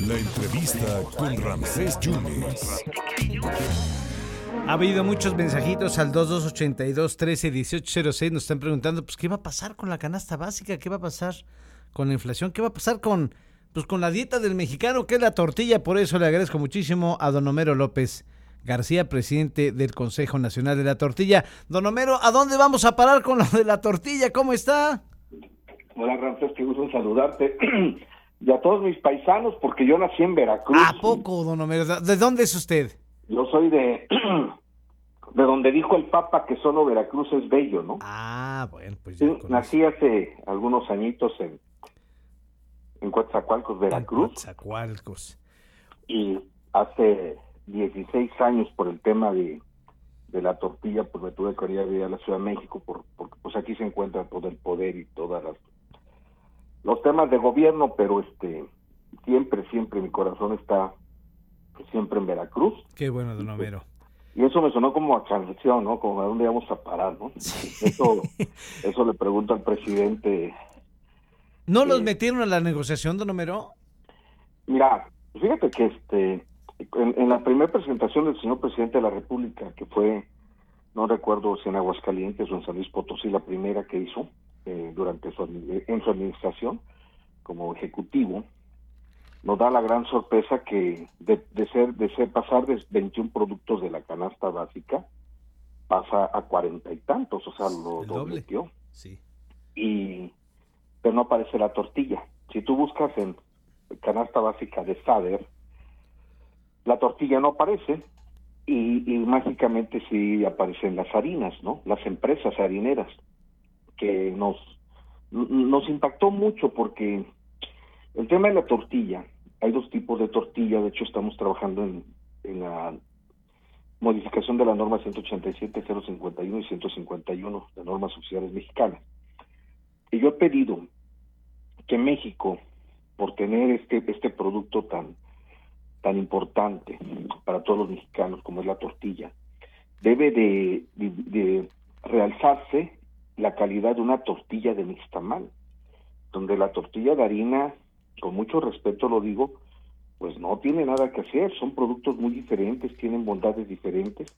La entrevista con Ramsés Yunes. Ha habido muchos mensajitos al 2282 13 1806. Nos están preguntando, pues, ¿qué va a pasar con la canasta básica? ¿Qué va a pasar con la inflación? ¿Qué va a pasar con, pues, con la dieta del mexicano, que es la tortilla? Por eso le agradezco muchísimo a don Homero López García, presidente del Consejo Nacional de la Tortilla. Don Homero, ¿a dónde vamos a parar con lo de la tortilla? ¿Cómo está? Hola, Ramsés, qué gusto saludarte. y a todos mis paisanos, porque yo nací en Veracruz. ¿A poco, don Homero? ¿De dónde es usted? Yo soy de de donde dijo el Papa que solo Veracruz es bello, ¿no? Ah, bueno, pues sí, nací hace algunos añitos en en Coatzacoalcos, Veracruz. Coatzacoalcos. Y hace 16 años por el tema de, de la tortilla, pues me tuve que ir a la Ciudad de México por, porque pues aquí se encuentra todo el poder y todas las los temas de gobierno, pero este siempre, siempre mi corazón está siempre en Veracruz. Qué bueno, don Homero. Y eso me sonó como a canción, ¿no? Como a dónde vamos a parar, ¿no? Eso, eso le pregunto al presidente. ¿No los metieron a la negociación, don Homero? Mira, fíjate que este en, la primera presentación del señor presidente de la República, que fue, no recuerdo si en Aguascalientes o en San Luis Potosí, la primera que hizo eh, durante su, en su administración como ejecutivo, nos da la gran sorpresa que de, ser de ser pasar de 21 productos de la canasta básica pasa a cuarenta y tantos, o sea, lo dobleteó. Sí. Y pero no aparece la tortilla. Si tú buscas en canasta básica de Sader, la tortilla no aparece y, y mágicamente sí aparecen las harinas, ¿no? Las empresas harineras que nos nos impactó mucho porque el tema de la tortilla, hay dos tipos de tortilla, de hecho estamos trabajando en, en la modificación de la norma 187, 051 y 151 de normas sociales mexicanas. Y yo he pedido que México, por tener este, este producto tan tan importante para todos los mexicanos como es la tortilla, debe de, realzarse la calidad de una tortilla de mixtamal, donde la tortilla de harina, con mucho respeto lo digo, pues no tiene nada que hacer, son productos muy diferentes, tienen bondades diferentes.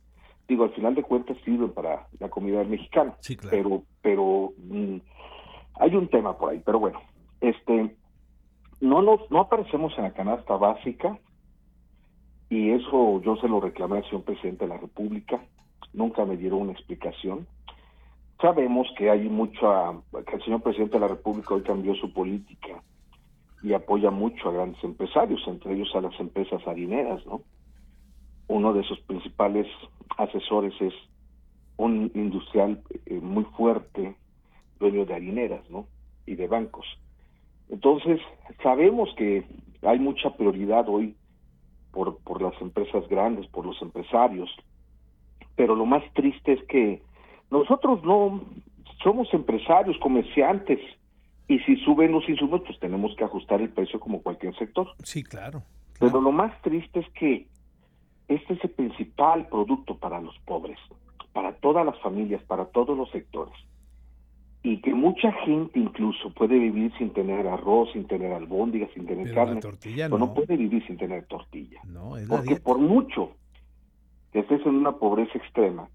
Digo, al final de cuentas sirven para la comida mexicana, sí, claro. pero pero mm, hay un tema por ahí, pero bueno, este no nos no aparecemos en la canasta básica y eso yo se lo reclamé al señor presidente de la República, nunca me dieron una explicación. Sabemos que hay mucha, que el señor presidente de la República hoy cambió su política y apoya mucho a grandes empresarios, entre ellos a las empresas harineras, ¿no? Uno de sus principales asesores es un industrial eh, muy fuerte, dueño de harineras, ¿no? Y de bancos. Entonces, sabemos que hay mucha prioridad hoy por, por las empresas grandes, por los empresarios. Pero lo más triste es que nosotros no somos empresarios, comerciantes, y si suben los insumos, pues tenemos que ajustar el precio como cualquier sector. Sí, claro. Pero lo más triste es que este es el principal producto para los pobres, para todas las familias, para todos los sectores y que mucha gente incluso puede vivir sin tener arroz, sin tener albóndigas, sin tener carne, tortilla pero no. no puede vivir sin tener tortilla. No, es Porque por mucho que estés en una pobreza extrema,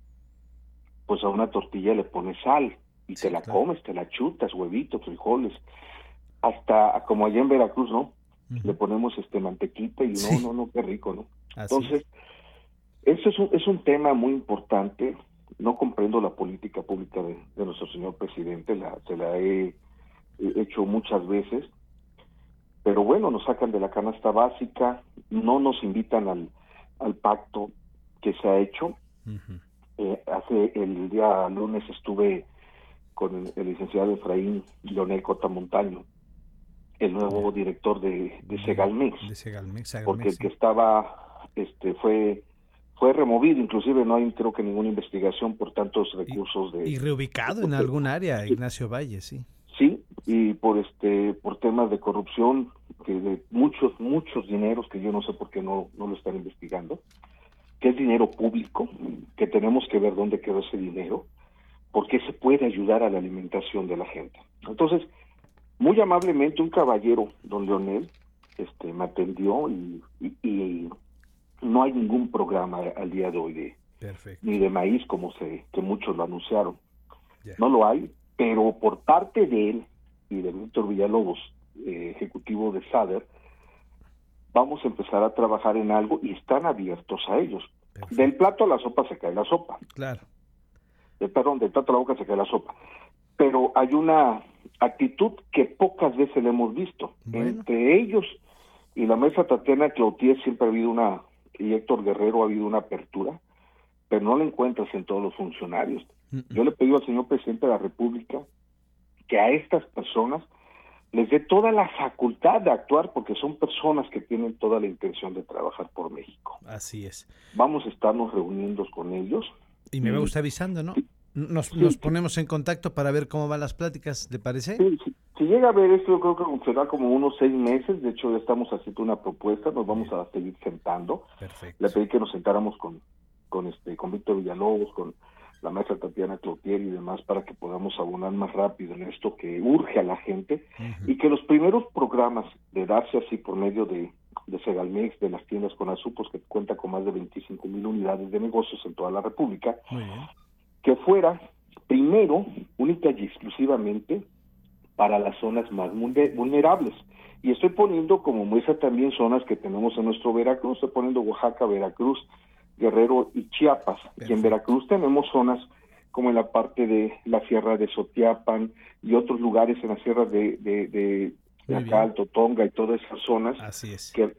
pues a una tortilla le pones sal y Sí, te la claro. comes, te la chutas, huevitos, frijoles, hasta como allá en Veracruz, ¿no? Le ponemos este mantequita y no, Sí. no, no, qué rico, ¿no? Así Entonces, eso es un, es un tema muy importante. No comprendo la política pública de, de nuestro señor presidente, la, se la he, he hecho muchas veces, pero bueno, nos sacan de la canasta básica, no nos invitan al, al pacto que se ha hecho. Ujú. Eh, hace el día lunes estuve con el, el licenciado Efraín Leonel Cota Montaño, el nuevo director de, de Segalmex De Segalmex, Segalmex, porque el que estaba este fue fue removido inclusive no hay creo que ninguna investigación por tantos recursos de Y reubicado en algún área, Ignacio Valle, sí. sí y por este por temas de corrupción que de muchos muchos dineros que yo no sé por qué no no lo están investigando que es dinero público que tenemos que ver dónde quedó ese dinero porque se puede ayudar a la alimentación de la gente. Entonces muy amablemente un caballero, don Leonel, este, me atendió y, y, no hay ningún programa al día de hoy de, ni de maíz como se que muchos lo anunciaron. No lo hay, pero por parte de él y de Víctor Villalobos, eh, ejecutivo de SADER, vamos a empezar a trabajar en algo y están abiertos a ellos. Del plato a la sopa se cae la sopa. Claro. De, perdón, del plato a la boca se cae la sopa. Pero hay una actitud que pocas veces le hemos visto. Entre ellos y la mesa Tatiana Cloutier siempre ha habido una, y Héctor Guerrero ha habido una apertura, pero no la encuentras en todos los funcionarios. Yo le pedí al señor presidente de la República que a estas personas les dé toda la facultad de actuar porque son personas que tienen toda la intención de trabajar por México. Así es. Vamos a estarnos reuniendo con ellos. Y me va usted avisando, ¿no? Nos, nos ponemos en contacto para ver cómo van las pláticas, ¿le parece? Sí, Si llega a ver esto, yo creo que será como unos seis meses. De hecho, ya estamos haciendo una propuesta, nos vamos a seguir sentando. Perfecto. Le pedí que nos sentáramos con, con, este, con Víctor Villalobos, con la maestra Tatiana Clotier y demás para que podamos abonar más rápido en esto que urge a la gente y que los primeros programas de darse así por medio de, de Segalmex, de las tiendas con azúcar, que cuenta con más de 25 mil unidades de negocios en toda la República, que fuera primero, única y exclusivamente para las zonas más vulnerables. Y estoy poniendo como muestra también zonas que tenemos en nuestro Veracruz, estoy poniendo Oaxaca, Veracruz, Guerrero y Chiapas. Y en Veracruz tenemos zonas como en la parte de la sierra de Sotiapan y otros lugares en la sierra de, de, de, Tonga y todas esas zonas. Así es. Que,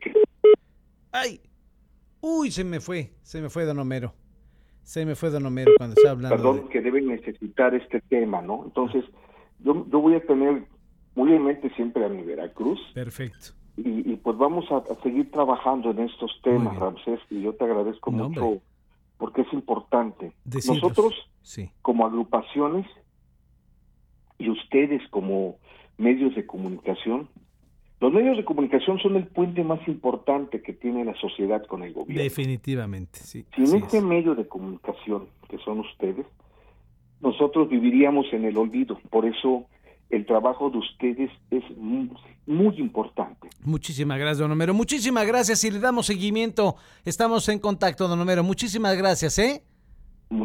¡Ay! Uy, se me fue, se me fue Don Homero. Se me fue Don Homero cuando estaba hablando. Perdón, que deben necesitar este tema, ¿no? Entonces, yo, yo voy a tener muy en mente siempre a mi Veracruz. Perfecto y, pues vamos a, seguir trabajando en estos temas, Ramsés, y yo te agradezco mucho porque es importante. Nosotros, como agrupaciones, y ustedes como medios de comunicación, los medios de comunicación son el puente más importante que tiene la sociedad con el gobierno. Definitivamente, sí. Sin este medio de comunicación, que son ustedes, nosotros viviríamos en el olvido. Por eso el trabajo de ustedes es muy, importante. Muchísimas gracias, don Homero. Muchísimas gracias y le damos seguimiento. Estamos en contacto, don Homero. Muchísimas gracias, ¿eh?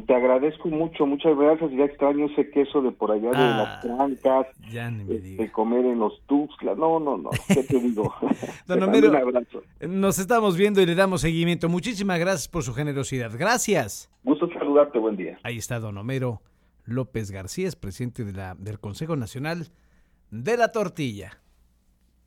Te agradezco mucho, muchas gracias. Ya extraño ese queso de por allá de ah, las trancas, ya ni me de comer en los Tuxtlas. No, no, no, ¿qué te digo? don Homero, nos estamos viendo y le damos seguimiento. Muchísimas gracias por su generosidad. Gracias. Gusto saludarte, buen día. Ahí está don Homero López García, es presidente de la, del Consejo Nacional de la Tortilla.